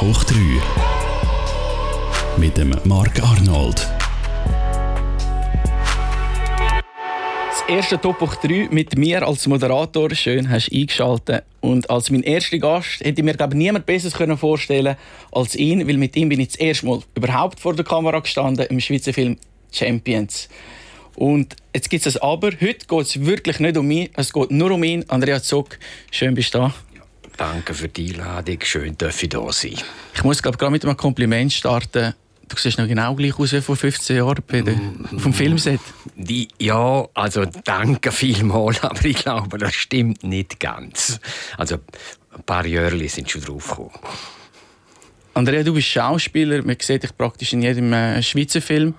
Hoch 3 mit dem Mark Arnold. Das erste Top hoch 3 mit mir als Moderator. Schön, hast du eingeschaltet. Und als mein erster Gast hätte ich mir glaube niemand Besseres können als ihn, weil mit ihm bin ich das erste Mal überhaupt vor der Kamera gestanden im Schweizer Film Champions. Und jetzt gibt es ein Aber. Heute geht es wirklich nicht um mich, es geht nur um ihn. Andrea Zock, schön bist du da. Danke für die Einladung. Schön, dass ich da sein. Ich muss glaube gerade mit einem Kompliment starten. Du siehst noch genau gleich aus wie vor 15 Jahren bei der, vom Filmset. Die, ja, also danke vielmals, aber ich glaube, das stimmt nicht ganz. Also ein paar Jahre sind schon draufgekommen. Andrea, du bist Schauspieler. Man sieht dich praktisch in jedem äh, Schweizer Film.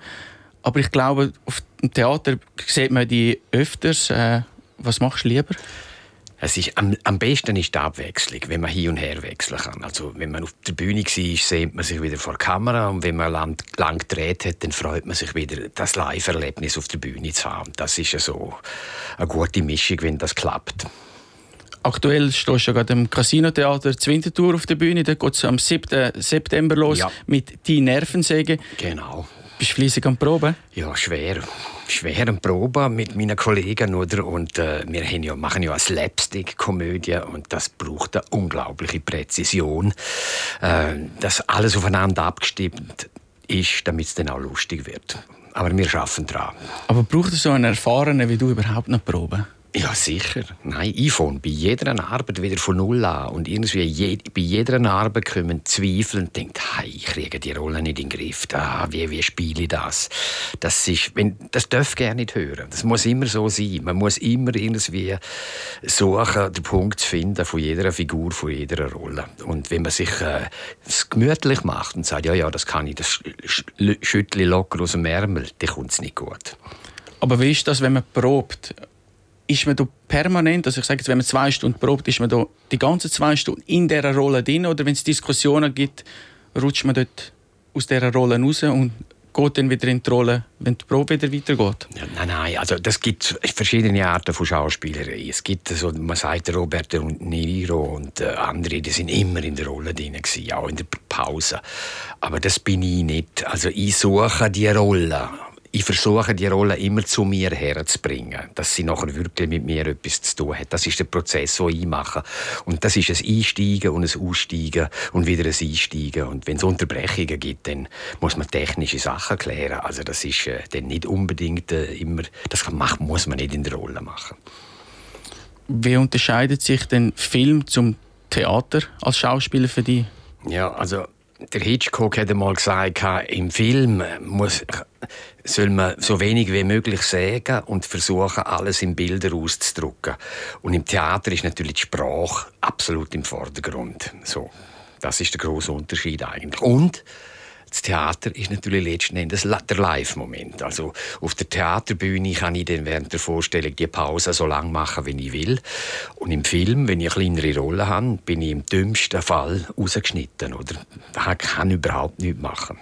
Aber ich glaube, auf dem Theater sieht man die öfters. Äh, was machst du lieber? Es ist, am, am besten ist die Abwechslung, wenn man hin und her wechseln kann. Also, wenn man auf der Bühne war, sieht man sich wieder vor der Kamera und wenn man lang, lang gedreht hat, dann freut man sich wieder, das Live-Erlebnis auf der Bühne zu haben. Das ist ja so eine gute Mischung, wenn das klappt. Aktuell stehst du gerade im Casino-Theater Winterthur auf der Bühne. Da geht es am 7. September los Ja. mit «Die Nervensäge». Genau. Bist du fleissig am Proben? Ja, schwer. Schwer am Proben mit meinen Kollegen, oder? Und äh, wir ja, machen ja eine Slapstick-Komödie und das braucht eine unglaubliche Präzision, äh, dass alles aufeinander abgestimmt ist, damit es dann auch lustig wird. Aber wir schaffen dran. Aber braucht es so einen Erfahrenen wie du überhaupt noch Proben? Ja, sicher. Nein, ich fange bei jeder Arbeit wieder von Null an. Und irgendwie je, bei jeder Arbeit kommen Zweifel und denkt, hey, ich kriege die Rolle nicht in den Griff. Ah, wie, wie spiele ich das? Das, ist, wenn, das darf gerne nicht hören. Das muss immer so sein. Man muss immer irgendwie suchen, den Punkt zu finden von jeder Figur, von jeder Rolle. Und wenn man sich äh, gemütlich macht und sagt, ja, ja, das kann ich, das sch- sch- schüttle locker aus dem Ärmel, dann kommt es nicht gut. Aber wie ist das, wenn man probt? Ist man da permanent, also ich sage jetzt, wenn man zwei Stunden probt, ist man da die ganzen zwei Stunden in dieser Rolle drin oder wenn es Diskussionen gibt, rutscht man dort aus dieser Rolle raus und geht dann wieder in die Rolle, wenn die Probe wieder weitergeht? Ja, nein, nein, also das gibt verschiedene Arten von Schauspielerei. Es gibt so, man sagt Robert De Niro und äh, andere, die sind immer in der Rolle drin gewesen, auch in der Pause. Aber das bin ich nicht. Also ich suche die Rolle. Ich versuche die Rolle immer zu mir herzubringen, dass sie nachher wirklich mit mir etwas zu tun hat. Das ist der Prozess, den ich mache. Und das ist ein Einsteigen und ein Aussteigen und wieder ein Einsteigen. Und wenn es Unterbrechungen gibt, dann muss man technische Sachen klären. Also das ist äh, dann nicht unbedingt äh, immer, das kann, macht, muss man nicht in der Rolle machen. Wie unterscheidet sich denn Film zum Theater als Schauspieler für dich? Ja, also der Hitchcock hat einmal gesagt, im Film muss, soll man so wenig wie möglich sagen und versuchen, alles in Bilder auszudrücken. Und im Theater ist natürlich die Sprache absolut im Vordergrund. So, das ist der große Unterschied eigentlich. Und das Theater ist natürlich letzten Endes der Live-Moment. Also auf der Theaterbühne kann ich dann während der Vorstellung die Pause so lang machen, wie ich will. Und im Film, wenn ich eine kleinere Rolle habe, bin ich im dümmsten Fall rausgeschnitten. Oder ich kann überhaupt nichts machen.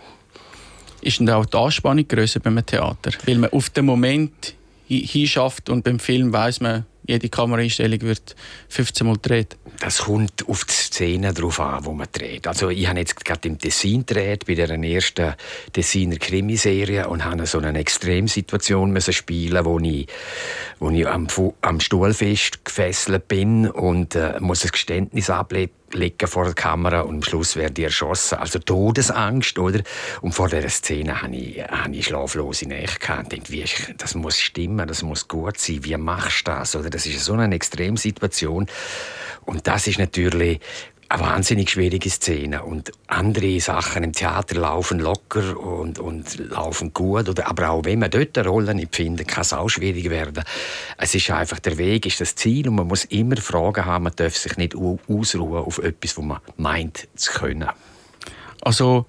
Ist denn auch die Anspannung grösser beim Theater? Weil man auf den Moment hi- hinschafft und beim Film weiß man, jede Kameraeinstellung wird 15 Mal gedreht. Das kommt auf die Szene drauf an, wo man dreht. Also ich habe jetzt gerade im Tessin gedreht, bei der ersten Tessiner Krimiserie und habe so eine Extremsituation müssen spielen, wo ich, wo ich am, am Stuhl fest gefesselt bin und äh, muss ein Geständnis ablegen liegen vor der Kamera und am Schluss werde ich erschossen. Also Todesangst, oder? Und vor dieser Szene hatte ich, hatte ich schlaflose Nächte. und dachte, wie, das muss stimmen, das muss gut sein. Wie machst du das? Oder? Das ist so eine Extremsituation. Und das ist natürlich eine wahnsinnig schwierige Szene. Und andere Sachen im Theater laufen locker und, und laufen gut. Oder, aber auch wenn man dort eine Rolle nicht findet, kann es auch schwierig werden. Es ist einfach, der Weg ist das Ziel und man muss immer Fragen haben. Man darf sich nicht au- ausruhen auf etwas, was man meint zu können. Also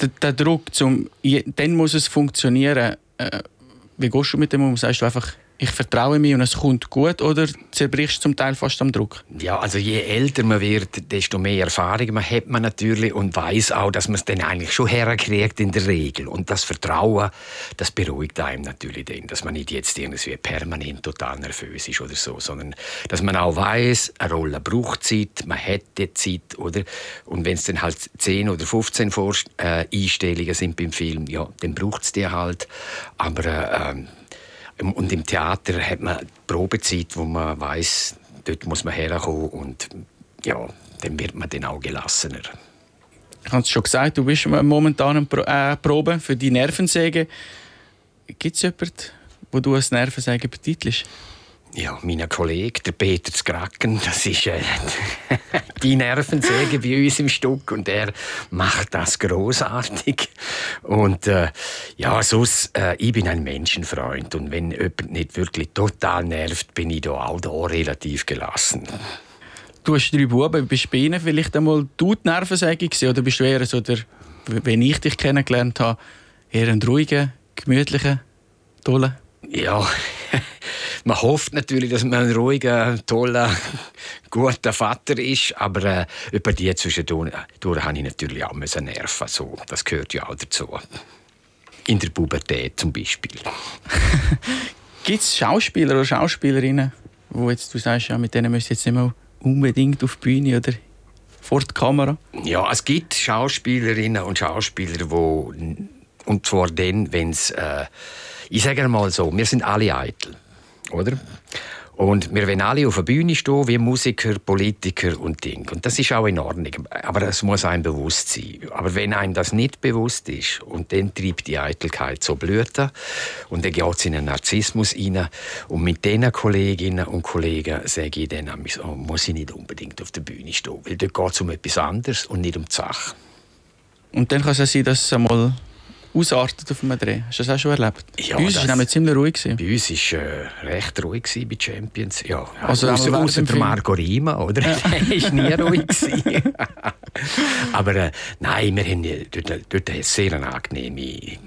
der, der Druck, zum, dann muss es funktionieren. Äh, wie gehst du mit dem um? Sagst du einfach, ich vertraue mir und es kommt gut oder zerbrichst du zum Teil fast am Druck? Ja, also je älter man wird, desto mehr Erfahrung man hat man natürlich und weiß auch, dass man es dann eigentlich schon herkriegt in der Regel. Und das Vertrauen, das beruhigt einem natürlich dann, dass man nicht jetzt irgendwie permanent total nervös ist oder so, sondern dass man auch weiß, eine Rolle braucht Zeit, man hat die Zeit, oder? Und wenn es dann halt 10 oder 15 Vor äh, Einstellungen sind beim Film, ja, dann braucht es die halt. Aber äh, und im Theater hat man Probezeit, wo man weiß, dort muss man herkommen und ja, dann wird man dann auch gelassener. Ich habe es schon gesagt, du bist momentan eine äh, Probe für die Nervensäge. Gibt es jemanden, wo du als Nervensäge betitelst? Ja, mein Kollege, der Peter Skracken, das ist äh, die Nervensäge bei uns im Stück und er macht das großartig. Und äh, ja, sonst, äh, ich bin ein Menschenfreund und wenn jemand nicht wirklich total nervt, bin ich da auch da relativ gelassen. Du hast drei Buben, bist bei ihnen vielleicht einmal du die Nervensäge gewesen, oder bist du eher so der, wenn ich dich kennengelernt habe, eher ein ruhiger, gemütlicher, toller? Ja, man hofft natürlich, dass man ein ruhiger, toller, guter Vater ist, aber äh, über die zwischendurch habe ich natürlich auch Nerven. So, das gehört ja auch dazu. In der Pubertät zum Beispiel. Gibt es Schauspieler oder Schauspielerinnen, wo jetzt du sagst, ja, mit denen müsst ihr jetzt nicht mehr unbedingt auf die Bühne oder vor die Kamera? Ja, es gibt Schauspielerinnen und Schauspieler, die und zwar dann, wenn es äh, ich sage mal so, wir sind alle eitel, oder? Und wir wollen alle auf der Bühne stehen, wie Musiker, Politiker und Ding. Und das ist auch in Ordnung. Aber es muss einem bewusst sein. Aber wenn einem das nicht bewusst ist, und dann treibt die Eitelkeit so Blüten, und dann geht es in einen Narzissmus rein. Und mit diesen Kolleginnen und Kollegen sage ich dann, oh, muss ich nicht unbedingt auf der Bühne stehen. Weil dort geht es um etwas anderes und nicht um die Sache. Und dann kann es sein, dass es einmal ausartet auf einem Dreh. Hast du das auch schon erlebt? Ja, bei uns war es ziemlich ruhig. Gewesen. Bei uns war äh, recht ruhig bei Champions. Ja, also außer, außer der Marco Rima, oder? Ja. der war nie ruhig. Aber äh, nein, wir haben dort, dort eine sehr angenehme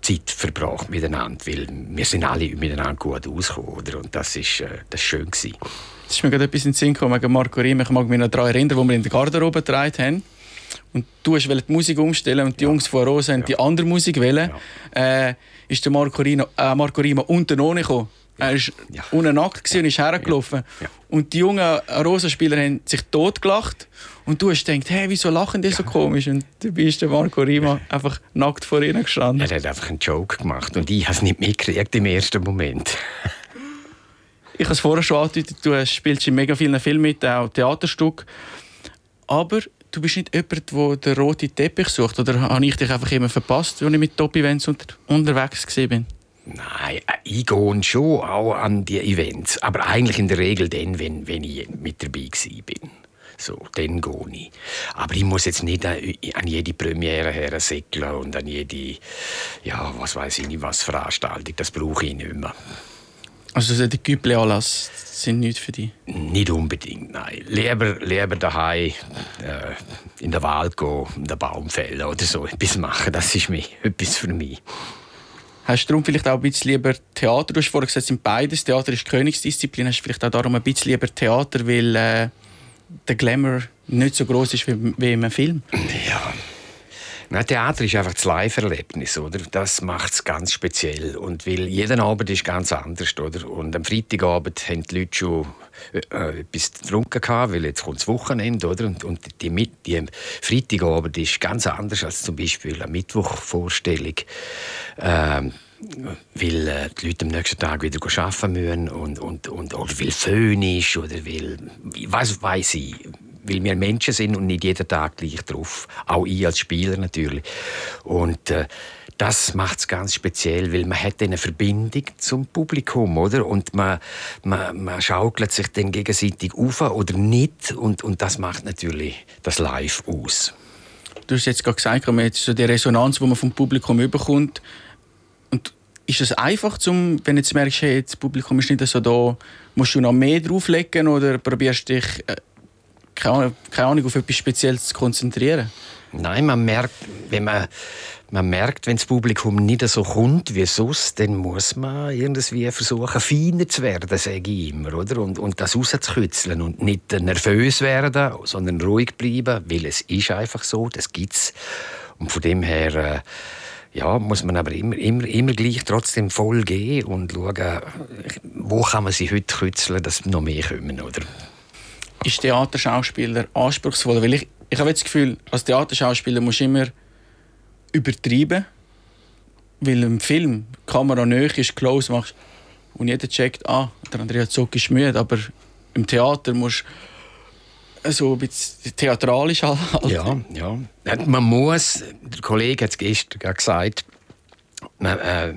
Zeit verbracht miteinander, weil wir sind alle miteinander gut ausgekommen, oder? Und das ist, äh, das schön gewesen. Es ist mir gerade etwas in den Sinn gekommen Marco Rima. Ich mag mich noch daran erinnern, wo wir in der Garderobe getragen haben und du hast die Musik umstellen und die ja. Jungs von Rosa haben ja. die andere Musik wählen, ja. äh, ist der Marco, Rino, äh, Marco Rima unten ohne gekommen. Er war ja. unten nackt und ist hergelaufen. Und die jungen Rosa-Spieler haben sich totgelacht. Und du hast gedacht, hey, wieso lachen die so komisch? Und dabei ist der Marco Rima einfach nackt vor ihnen gestanden. Er hat einfach einen Joke gemacht und ich habe es nicht mitgekriegt im ersten Moment. ich habe es vorher schon angedeutet, du spielst in mega vielen Filmen mit, auch Theaterstück. Aber du bist nicht jemand, der den roten Teppich sucht? Oder habe ich dich einfach immer verpasst, als ich mit Top-Events unter unterwegs war? Nein, äh, ich gehe schon auch an die Events. Aber eigentlich in der Regel dann, wenn, wenn ich mit dabei bin. So, dann gehe ich. Aber ich muss jetzt nicht an jede Premiere her säckeln und an jede, ja, was weiß ich nicht, was Veranstaltung. Das brauche ich nicht mehr. Also die Güble-Anlass sind nicht für dich? Nicht unbedingt, nein. Lieber, lieber daheim äh, in den Wald gehen, in den Baum fällen oder so etwas machen. Das ist mich, etwas für mich. Hast du darum vielleicht auch ein bisschen lieber Theater? Du hast vorhin gesagt, sind beides. Theater ist Königsdisziplin. Hast du vielleicht auch darum ein bisschen lieber Theater, weil äh, der Glamour nicht so groß ist wie, wie im Film? Ja, Nein, Theater ist einfach das Live-Erlebnis, oder? Das macht es ganz speziell. Und weil jeden Abend ist ganz anders, oder? Und am Freitagabend haben die Leute schon äh, etwas getrunken gehabt, weil jetzt kommt das Wochenende, oder? Und, und die, die Freitagabend ist ganz anders als zum Beispiel eine Mittwochvorstellung. Ähm, weil äh, die Leute am nächsten Tag wieder arbeiten müssen und, und, und, oder weil Föhn ist oder weil, was weiß ich, weil wir Menschen sind und nicht jeden Tag gleich drauf. Auch ich als Spieler natürlich. Und äh, das macht es ganz speziell, weil man hat eine Verbindung zum Publikum, oder? Und man, man, man schaukelt sich dann gegenseitig auf oder nicht. Und, und das macht natürlich das Live aus. Du hast jetzt gerade gesagt, jetzt so die Resonanz, die man vom Publikum überkommt. Und ist es einfach, zum, wenn du jetzt merkst, hey, das Publikum ist nicht so da, musst du noch mehr drauflegen oder probierst dich äh, keine Ahnung, auf etwas Spezielles zu konzentrieren? Nein, man merkt, wenn man man merkt, wenn das Publikum nicht so kommt wie sonst, dann muss man irgendwie versuchen, feiner zu werden, sage ich immer, oder? Und, und das rauszukitzeln und nicht nervös werden, sondern ruhig bleiben, weil es ist einfach so, das gibt's. Und von dem her, äh, ja, muss man aber immer, immer, immer gleich trotzdem voll gehen und schauen, wo kann man sich heute kützeln, dass noch mehr kommen, oder? Ist Theaterschauspieler anspruchsvoll? Weil ich, ich habe das Gefühl, als Theaterschauspieler musst du immer übertreiben, weil im Film die Kamera nöch ist, close machst und jeder checkt, ah, der Andrea Zock ist müde, aber im Theater musst du so ein bisschen theatralisch halt. Ja, ja. Man muss, der Kollege hat es gestern gesagt, man, äh,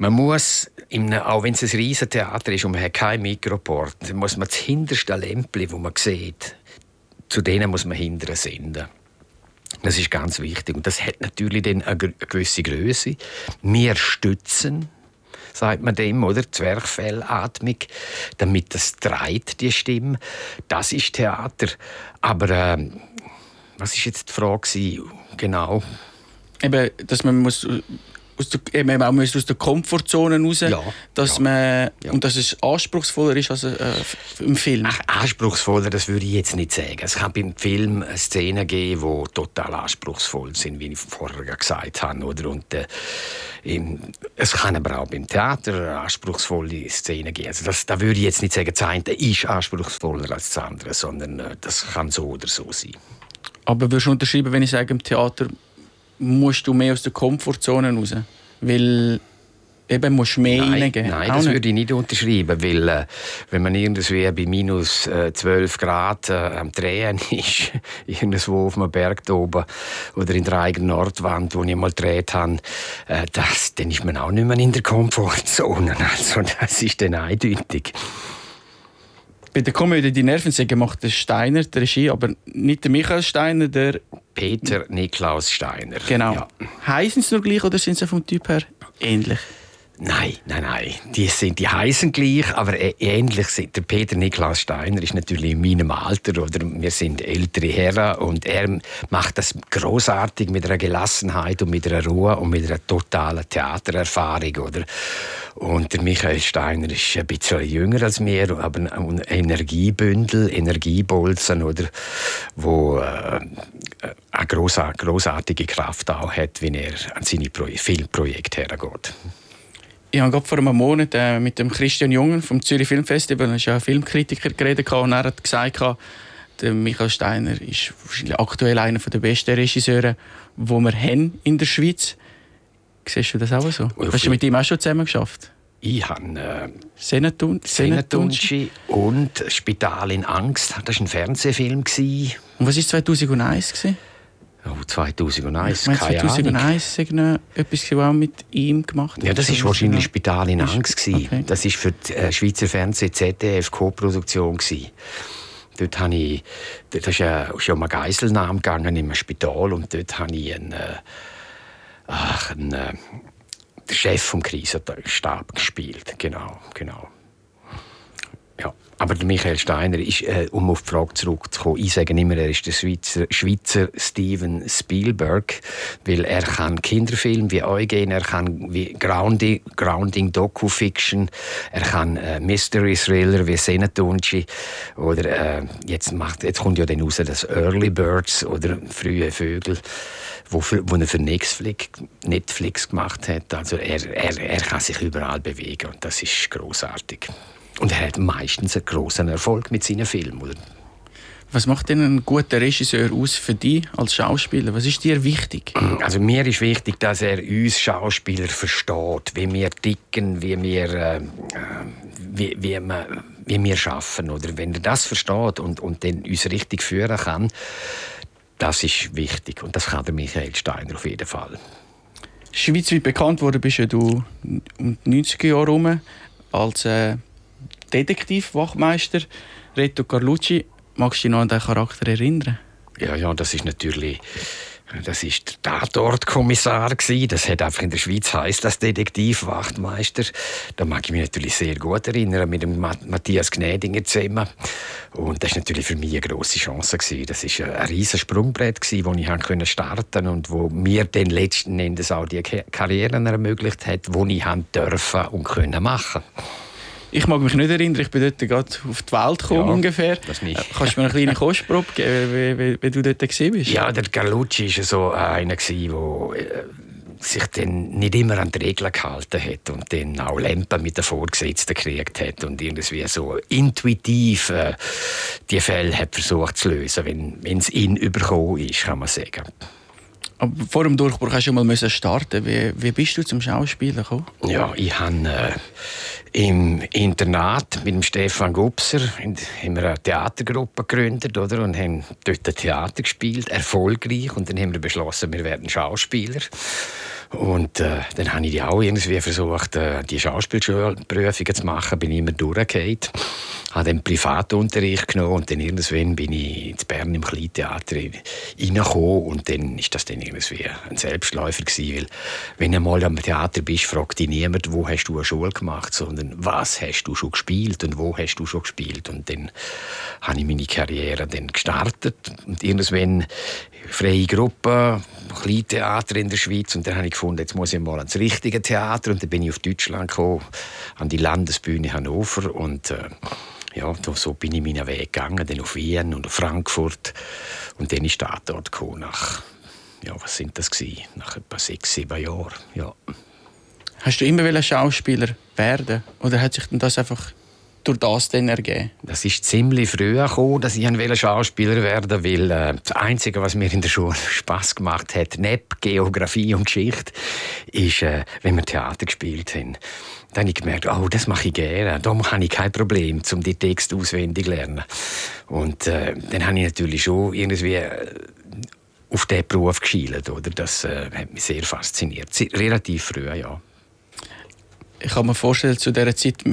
man muss, einem, auch wenn es ein riesen Theater ist und man hat kein Mikroport, muss man das hinterste Lämpchen, das man sieht, zu denen muss man hinterher senden. Das ist ganz wichtig. Und das hat natürlich dann eine gewisse Größe. Wir stützen, sagt man dem, oder? Zwerchfellatmung, damit das dreht, die Stimme. Das ist Theater. Aber äh, was ist jetzt die Frage? Genau. Eben, dass man muss aus der, eben auch aus der Komfortzone raus, ja, dass ja. man ja. und dass es anspruchsvoller ist als äh, im Film. Ach, anspruchsvoller, das würde ich jetzt nicht sagen. Es kann beim Film Szenen geben, die total anspruchsvoll sind, wie ich vorher gesagt habe, oder? Und äh, im, es kann aber auch beim Theater anspruchsvolle Szenen geben. Also das, da würde ich jetzt nicht sagen, das eine ist anspruchsvoller als das andere, sondern äh, das kann so oder so sein. Aber würdest du unterschreiben, wenn ich sage, im Theater musst du mehr aus der Komfortzone raus. Weil eben musst du mehr nein. Nein, das nicht. würde ich nicht unterschreiben, weil äh, wenn man irgendwie bei minus äh, 12 Grad äh, am Drehen ist, irgendwo auf einem Berg oben oder in der eigenen Nordwand, wo ich mal gedreht habe, äh, das, dann ist man auch nicht mehr in der Komfortzone. Also das ist dann eindeutig. Bei der Komödie «Die Nervensäge» macht der Steiner die Regie, aber nicht der Michael Steiner, der... Peter Niklaus Steiner. Genau. Ja. Heißen sie nur gleich oder sind sie vom Typ her ähnlich? Nein, nein, nein. Die, sind, die heißen gleich, aber ähnlich sind. Der Peter Niklaus Steiner ist natürlich in meinem Alter, oder? Wir sind ältere Herren und er macht das großartig mit einer Gelassenheit und mit einer Ruhe und mit einer totalen Theatererfahrung, oder? Und der Michael Steiner ist ein bisschen jünger als mir, aber ein Energiebündel, Energiebolzen, oder? Wo äh, eine großartige Kraft auch hat, wenn er an seine Filmprojekte hergeht ich habe gerade vor einem Monat äh, mit dem Christian Jungen vom Zürich Filmfestival, er ist ja ein Filmkritiker, geredet und er hat gesagt, der Michael Steiner ist wahrscheinlich aktuell einer der besten Regisseure, die wir haben in der Schweiz. Siehst du das auch so? Okay. Hast du mit ihm auch schon zusammen geschafft? Ich habe äh, Senatun Senatunci und Spital in Angst. Das war ein Fernsehfilm. Und was war 2001? Gewesen? Oh, 2001, ich meine, 2001 Ahnung. etwas auch mit ihm gemacht. Ja, das ist wahrscheinlich Spital in Angst okay. Das ist für die äh, Schweizer Fernsehen ZDF Co-Produktion Dort habe ich, dort ist ja schon um einen Geiselnamen gegangen im Spital und dort habe ich einen, äh, ach, einen, äh, Chef vom Krisenstab gespielt. Genau, genau. Aber der Michael Steiner ist, äh, um auf die Frage zurückzukommen, ich sage immer, er ist der Schweizer, Schweizer Steven Spielberg, weil er kann Kinderfilm wie Eugen, er kann wie Grounding, Grounding Doku-Fiction, er kann äh, Mystery Thriller wie Senatunci oder äh, jetzt, macht, jetzt kommt ja dann raus das Early Birds oder Frühe Vögel wo, wo er für Netflix, Netflix gemacht hat. Also er, er, er kann sich überall bewegen und das ist großartig. Und er hat meistens einen großen Erfolg mit seinen Filmen. Was macht denn ein guter Regisseur aus für dich als Schauspieler? Was ist dir wichtig? Also mir ist wichtig, dass er uns Schauspieler versteht, wie wir ticken, wie wir, äh, wie, wie, wir, wie wir schaffen. Oder wenn er das versteht und, und dann uns richtig führen kann, das ist wichtig. Und das kann der Michael Steiner auf jeden Fall. Schweizweit bekannt wurde bist ja du um die 90er Jahre herum als äh, Detektivwachmeister Reto Carlucci. Magst du dich noch an diesen Charakter erinnern? Ja, ja, das ist natürlich Das ist der Tatortkommissar Das hat einfach in der Schweiz heißt das Detektivwachtmeister. Da mag ich mich natürlich sehr gut erinnern mit dem Matthias Gnädinger zusammen. Und das ist natürlich für mich eine große Chance gewesen. Das ist ein riesiges Sprungbrett gewesen, wo ich starten starten und wo mir dann letzten Endes auch die Karriere ermöglicht hat, wo ich dürfen und können machen. Ich mag mich nicht erinnern, ich bin dort gerade auf die Welt gekommen ja, ungefähr. Das nicht. Äh, kannst du mir eine kleine Kostprobe geben, wie, wie, wie, du dort gesehen bist? Ja, der Carlucci war so einer, der äh, sich dann nicht immer an die Regeln gehalten hat und dann auch Lampen mit den Vorgesetzten gekriegt hat und irgendwie so intuitiv äh, die Fälle hat versucht zu lösen, wenn es ihn überkommen ist, kann man sagen. Aber vor dem Durchbruch hast du mal starten. Wie, wie bist du zum Schauspielen gekommen? Ja, ich habe äh, im Internat mit dem Stefan Gubser in, in einer Theatergruppe gegründet oder? und haben dort Theater gespielt, erfolgreich. Und dann haben wir beschlossen, wir werden Schauspieler. Und äh, dann habe ich auch irgendwie versucht, äh, die Schauspielprüfungen zu machen, bin immer durchgefallen. Habe dann Privatunterricht genommen und dann irgendwann bin ich in Bern im Kleintheater reingekommen. Und dann ist das dann irgendwie ein Selbstläufer gewesen, weil wenn du mal am Theater bist, fragt dich niemand, wo hast du eine Schule gemacht, sondern was hast du schon gespielt und wo hast du schon gespielt? Und dann habe ich meine Karriere dann gestartet. Und irgendwann freie Gruppe, Kleintheater in der Schweiz. Und dann habe ich gefunden, jetzt muss ich mal ans richtige Theater und dann bin ich auf Deutschland gekommen, an die Landesbühne Hannover und äh, ja, so bin ich meinen Weg gegangen, dann auf Wien und auf Frankfurt und dann ist der dort gekommen, nach, ja, was sind das gewesen? Nach etwa sechs, sieben Jahren, ja. Hast du immer Schauspieler werden oder hat sich denn das einfach durch das dann ergeben? Das ist ziemlich früh gekommen, dass ich Schauspieler werden will. Äh, das Einzige, was mir in der Schule Spaß gemacht hat, neben Geografie und Geschichte, ist, äh, wenn wir Theater gespielt haben. Dann habe ich gemerkt, oh, das mache ich gerne. Da habe ich kein Problem, um die Texte auswendig zu lernen. Und äh, dann habe ich natürlich schon irgendwie äh, auf diesen Beruf geschielt. Oder? Das äh, hat mich sehr fasziniert. Relativ früh, ja. Ich kann mir vorstellen, zu dieser Zeit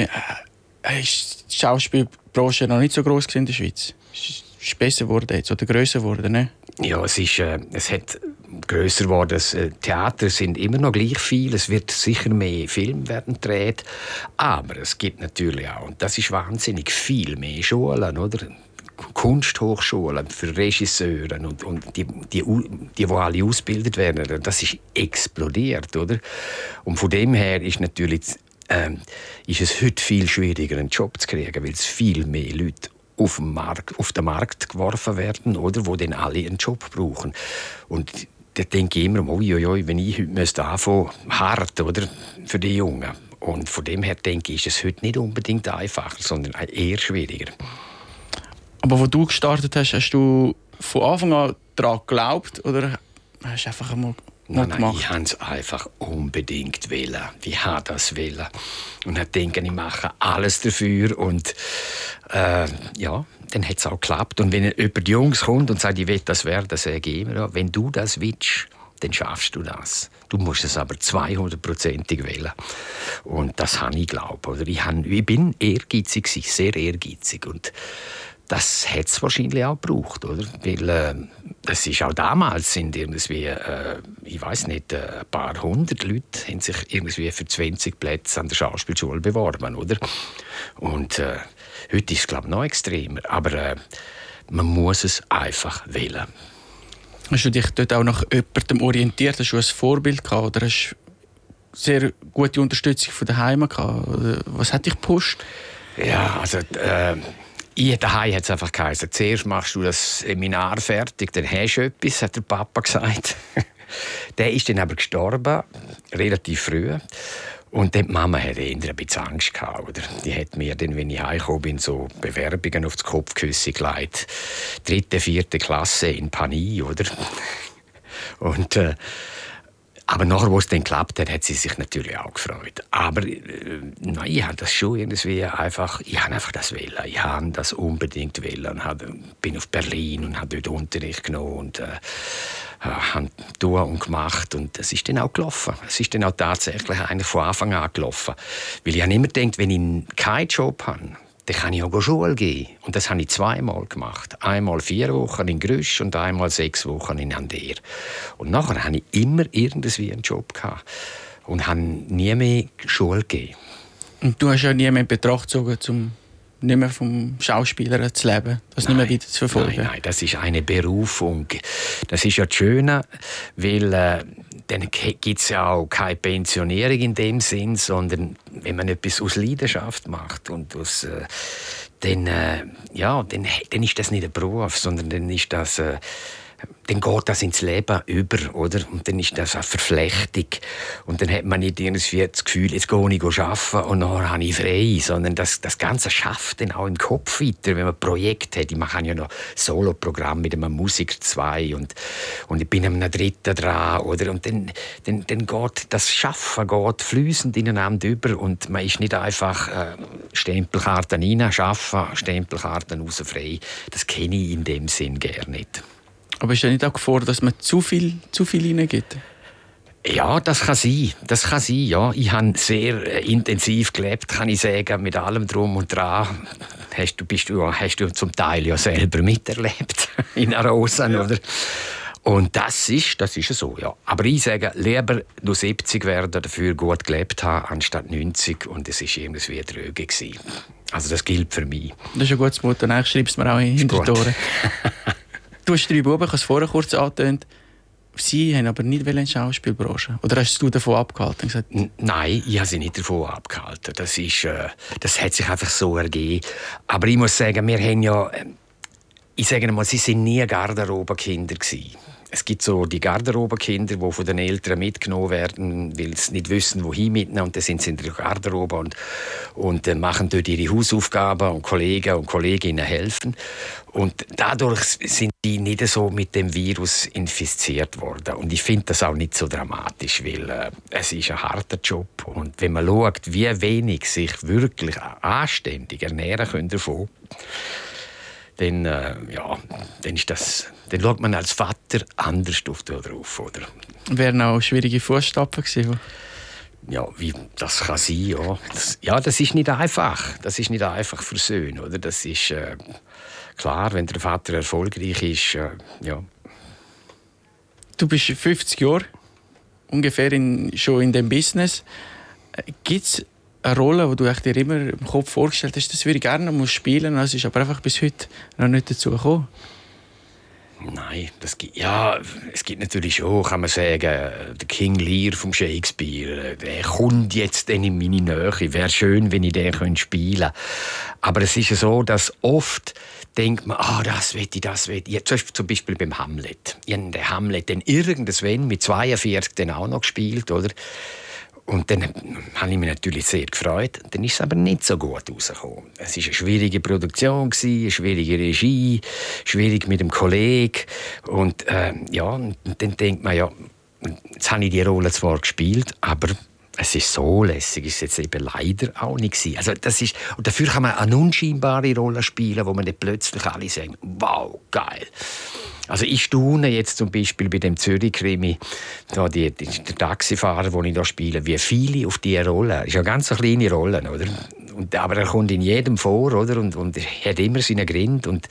ist die Schauspielbranche noch nicht so groß in der Schweiz. Ist es besser geworden jetzt oder grösser geworden? Ne? Ja, es, ist, äh, es hat grösser geworden. Das äh, Theater sind immer noch gleich viel. Es wird sicher mehr Film werden gedreht. Aber es gibt natürlich auch, und das ist wahnsinnig, viel mehr Schulen, oder? Kunsthochschulen für Regisseure und, und die, die, die, die alle ausgebildet werden, das ist explodiert, oder? Und von dem her ist natürlich ähm, ist es heute viel schwieriger, einen Job zu kriegen, weil es viel mehr Leute auf, dem Markt, auf den Markt geworfen werden, oder, wo dann alle einen Job brauchen. Und da denke ich immer, oi, oi, oi, wenn ich heute müsste anfangen, hart, oder, für die Jungen. Und von dem her denke ich, ist es heute nicht unbedingt einfacher, sondern eher schwieriger. Aber wo du gestartet hast, hast du von Anfang an daran geglaubt oder hast du einfach einmal Nein, nein, ich wollte es einfach unbedingt wählen. Ich habe das wählen. Und ich denke, ich mache alles dafür. Und äh, ja, dann hat es auch geklappt. Und wenn jemand Jungs kommt und sagt, ich will das werden, sage ich immer, wenn du das willst, dann schaffst du das. Du musst es aber 200%ig wählen. Und das habe ich glaubt. ich, ich bin ehrgeizig, sehr ehrgeizig. Und das hat es wahrscheinlich auch gebraucht, oder? Weil äh, es ist auch damals sind irgendwie, äh, ich weiß nicht, äh, ein paar hundert Leute haben sich irgendwie für 20 Plätze an der Schauspielschule beworben, oder? Und äh, heute ist es glaube ich noch extremer, aber äh, man muss es einfach wählen. Hast du dich dort auch nach jemandem orientiert? Hast du ein Vorbild gehabt oder hast du sehr gute Unterstützung von daheim gehabt? Was hat dich gepusht? Ja, also äh, ich daheim hat es einfach geheißen, zuerst machst du das Seminar fertig, dann hast du etwas, hat der Papa gesagt. der ist dann aber gestorben, relativ früh. Und die Mama hatte eher ein bisschen Angst gehabt, oder? Die hat mir dann, wenn ich heimgekommen bin, so Bewerbungen aufs Kopfkissen gelegt. Dritte, vierte Klasse in Panie, oder? Und äh, aber nachher, wo es dann klappt hat, hat sie sich natürlich auch gefreut. Aber äh, nein, ich habe das schon irgendwie einfach, ich habe einfach das wählen. Ich habe das unbedingt wählen und bin auf Berlin und habe dort Unterricht genommen und äh, habe tun und gemacht und es ist dann auch gelaufen. Es ist dann auch tatsächlich eigentlich von Anfang an gelaufen. Weil ich habe immer gedacht, wenn ich keinen Job habe, dann kann ich auch Schule gehen. Und das habe ich zweimal gemacht. Einmal vier Wochen in Grüsch und einmal sechs Wochen in Ander. Und nachher hatte ich immer irgendwie einen Job. Gehabt und habe nie mehr Schule gegeben. Und du hast ja nie mehr in Betracht gezogen, um nicht mehr vom Schauspieler zu leben, das nein, nicht mehr weiter zu verfolgen? Nein, nein, das ist eine Berufung. Das ist ja das Schöne, weil äh, dann gibt es ja auch keine Pensionierung in dem Sinn, sondern wenn man etwas aus Leidenschaft macht und aus, äh, dann, äh, ja, dann, dann ist das nicht ein Beruf, sondern dann ist das äh, dann geht das ins Leben über, oder? Und dann ist das eine Verflechtung. Und dann hat man nicht irgendwie das Gefühl, jetzt gehe ich arbeiten und dann habe ich frei, sondern das, das Ganze schafft dann auch im Kopf weiter, wenn man ein Projekt hat. Ich mache ja noch Soloprogramm mit einem Musiker zwei und, und ich bin einem dritten dran, oder? Und dann, dann, dann geht das Schaffen geht fließend ineinander über und man ist nicht einfach äh, Stempelkarten rein, schaffen, Stempelkarten raus, frei. Das kenne ich in dem Sinn gerne nicht. Aber ist ja nicht auch Gefahr, dass man zu viel, zu viel hineingibt? Ja, das kann sein. Das kann sein, ja. Ich habe sehr äh, intensiv gelebt, kann ich sagen, mit allem Drum und Dran. Hast du, bist du, hast du zum Teil ja selber miterlebt in Arosa, ja. oder? Und das ist, das ist so, ja. Aber ich sage, lieber nur 70 werden, dafür gut gelebt haben, anstatt 90. Und es war irgendwie dröge. Also das gilt für mich. Das ist ein gutes Motto. Ich schreibe es mir auch hinter die Ohren. Du hast drei Buben, ich habe es vorher kurz angetönt. Sie haben aber nicht in die Schauspielbranche. Oder hast du davon abgehalten? Gesagt? Nein, ich habe sie nicht davon abgehalten. Das, ist, äh, das hat sich einfach so ergeben. Aber ich muss sagen, wir haben ja... Äh, ich sage mal, sie sind nie Garderobenkinder gewesen es gibt so die Garderobenkinder, die von den Eltern mitgenommen werden, weil sie nicht wissen, wohin mitnehmen. Und dann sind sie in der Garderobe und, und machen dort ihre Hausaufgaben und Kollegen und Kolleginnen helfen. Und dadurch sind die nicht so mit dem Virus infiziert worden. Und ich finde das auch nicht so dramatisch, weil äh, es ist ein harter Job. Und wenn man schaut, wie wenig sich wirklich anständig ernähren können davon, dann, äh, ja, dann, ist das, dann schaut man als Vater anders drauf. Oder? Wären auch schwierige Fußstapfen gewesen? Ja, wie, das kann sein, ja. Das, ja, das ist nicht einfach. Das ist nicht einfach für Söhne, oder? Das ist äh, klar, wenn der Vater erfolgreich ist, äh, ja. Du bist 50 Jahre ungefähr in, schon in dem Business. Äh, Gibt es eine Rolle, die du dir immer im Kopf vorgestellt hast, das würde ich gerne mal spielen, es ist aber einfach bis heute noch nicht dazu gekommen? Nein, das gibt, ja, es gibt natürlich schon, kann man sagen, der King Lear vom Shakespeare, der kommt jetzt in meine Nähe. Wäre schön, wenn ich den spielen könnte. Aber es ist ja so, dass oft denkt man, ah, das will ich, das will ich. Zum Beispiel beim Hamlet. Ich habe den Hamlet dann irgendwann mit 42 dann auch noch gespielt, oder? Und dann habe ich mich natürlich sehr gefreut. Dann ist es aber nicht so gut rausgekommen. Es war eine schwierige Produktion, eine schwierige Regie, schwierig mit dem Kollegen. Und äh, ja, dann denkt man, ja, jetzt habe ich die Rolle zwar gespielt, aber es ist so lässig, ist jetzt eben leider auch nicht gewesen. Also das ist, und dafür kann man eine unscheinbare Rolle spielen, wo man nicht plötzlich alle sagen, wow, geil. Also ich staune jetzt zum Beispiel bei dem Zürich-Krimi, der Taxifahrer, den ich da spiele, wie viele auf diese Rolle. Ist ja ganz eine kleine Rolle, oder? Und, aber er kommt in jedem vor, oder? Und, und er hat immer seinen Grind und,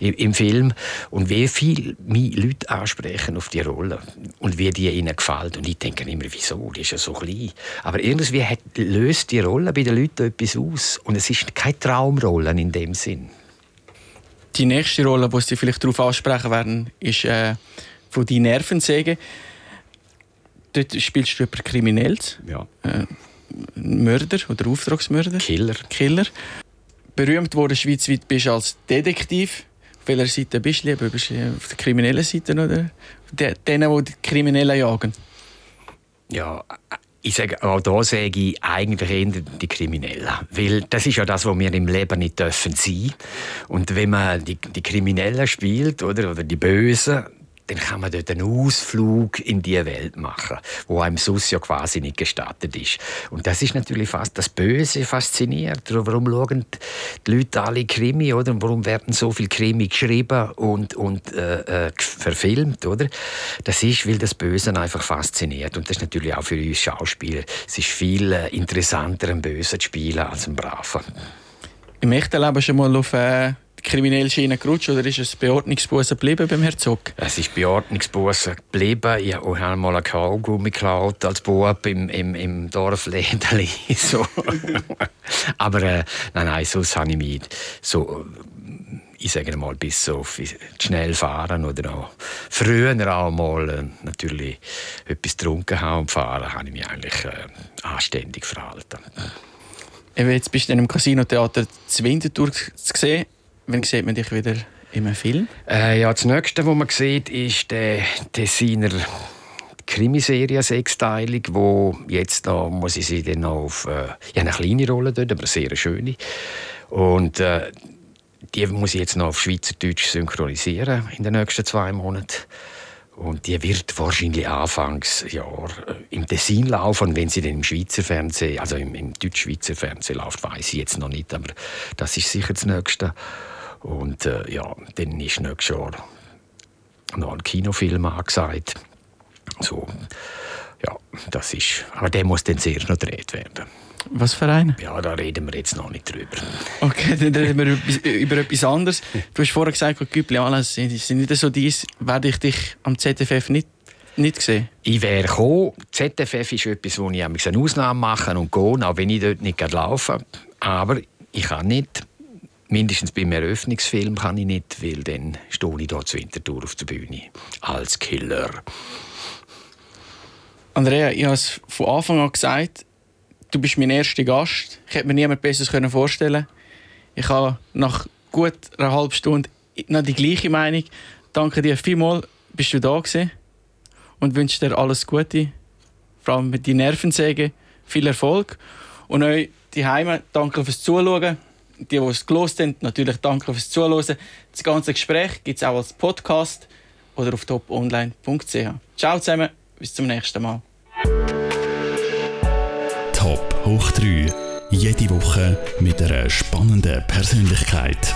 im, im Film. Und wie viele Leute ansprechen auf die Rolle und wie die ihnen gefällt. Und ich denke immer, wieso? Die ist ja so klein. Aber irgendwie hat, löst die Rolle bei den Leuten etwas aus. Und es ist keine Traumrolle in dem Sinn. Die nächste Rolle, die Sie vielleicht darauf ansprechen werden, ist äh, von «Die Nervensäge». Dort spielst du jemanden Kriminelles. Ja. Äh, Mörder oder Auftragsmörder. Killer. Killer. Berühmt wurde schweizweit bist als Detektiv. Auf welcher Seite bist du lieber? Bist du auf der kriminellen Seite oder denen, die die Kriminellen jagen? Ja, ich sage, auch da sage ich eigentlich eher die Kriminellen. Weil das ist ja das, was wir im Leben nicht dürfen sein. Und wenn man die, die Kriminellen spielt, oder, oder die Bösen, dann kann man dort einen Ausflug in die Welt machen, wo einem sonst ja quasi nicht gestattet ist. Und das ist natürlich fast das Böse fasziniert. Warum schauen die Leute alle Krimi, oder? Und warum werden so viele Krimi geschrieben und, und äh, äh, verfilmt, oder? Das ist, weil das Böse einfach fasziniert. Und das ist natürlich auch für uns Schauspieler. Es ist viel äh, interessanter, einen Bösen zu spielen als einen Braven. Im echten Leben schon mal auf äh, die kriminelle Schiene gerutscht oder ist es Beordnungsbussen geblieben beim Herzog? Es ist Beordnungsbussen geblieben. Ich habe mal einen Kaugummi geklaut als Bub im, im, im Dorflädeli. So. Aber äh, nein, nein, sonst habe ich mich so ich sage mal, bis auf schnell fahren oder auch früher auch mal äh, natürlich etwas getrunken haben und fahren, habe ich mich eigentlich äh, anständig verhalten. Jetzt bist du in einem Casino-Theater zu Winterthur zu sehen. Wann sieht man dich wieder einem Film? Äh, ja, das nächste, was man sieht, ist der Tessiner Krimiserie sechsteilig, wo jetzt noch, muss ich sie dann auf, äh, ja, eine kleine Rolle dort, aber eine sehr schöne. Und äh, die muss ich jetzt noch auf Schweizerdeutsch synchronisieren in den nächsten zwei Monaten. Und die wird wahrscheinlich Anfangsjahr äh, im Tessin laufen. Wenn sie dann im Schweizer Fernsehen, also im, im Deutsch-Schweizer Fernsehen läuft, weiß ich jetzt noch nicht. Aber das ist sicher das Nächste. Und äh, ja, dann ist nächstes Jahr noch ein Kinofilm angesagt. So, ja, das ist, aber der muss dann sehr noch gedreht werden. Was für einen? Ja, da reden wir jetzt noch nicht drüber. Okay, dann reden wir über etwas anderes. Du hast vorher gesagt, Güppli alles sind nicht so dies. Werde ich dich am ZFF nicht, nicht sehen? Ich wäre gekommen. ZFF ist etwas, wo ich eine Ausnahme machen und gehen, auch wenn ich dort nicht laufen Aber ich kann nicht. Mindestens beim Eröffnungsfilm kann ich nicht, weil dann stehe ich hier zu Winterthur auf der Bühne als Killer. Andrea, ich habe es von Anfang an gesagt, du bist mein erster Gast. Ich hätte mir niemand Besseres vorstellen Ich habe nach gut einer halben Stunde noch die gleiche Meinung. Danke dir vielmals, bist du da gewesen und wünsche dir alles Gute. Vor allem mit den Nervensägen. Viel Erfolg. Und euch die Heime, danke fürs Zuschauen. Die, die es gelost haben, natürlich danke fürs Zuhören. Das ganze Gespräch gibt es auch als Podcast oder auf toponline.ch. Ciao zusammen, bis zum nächsten Mal hoch 3. Jede Woche mit einer spannenden Persönlichkeit.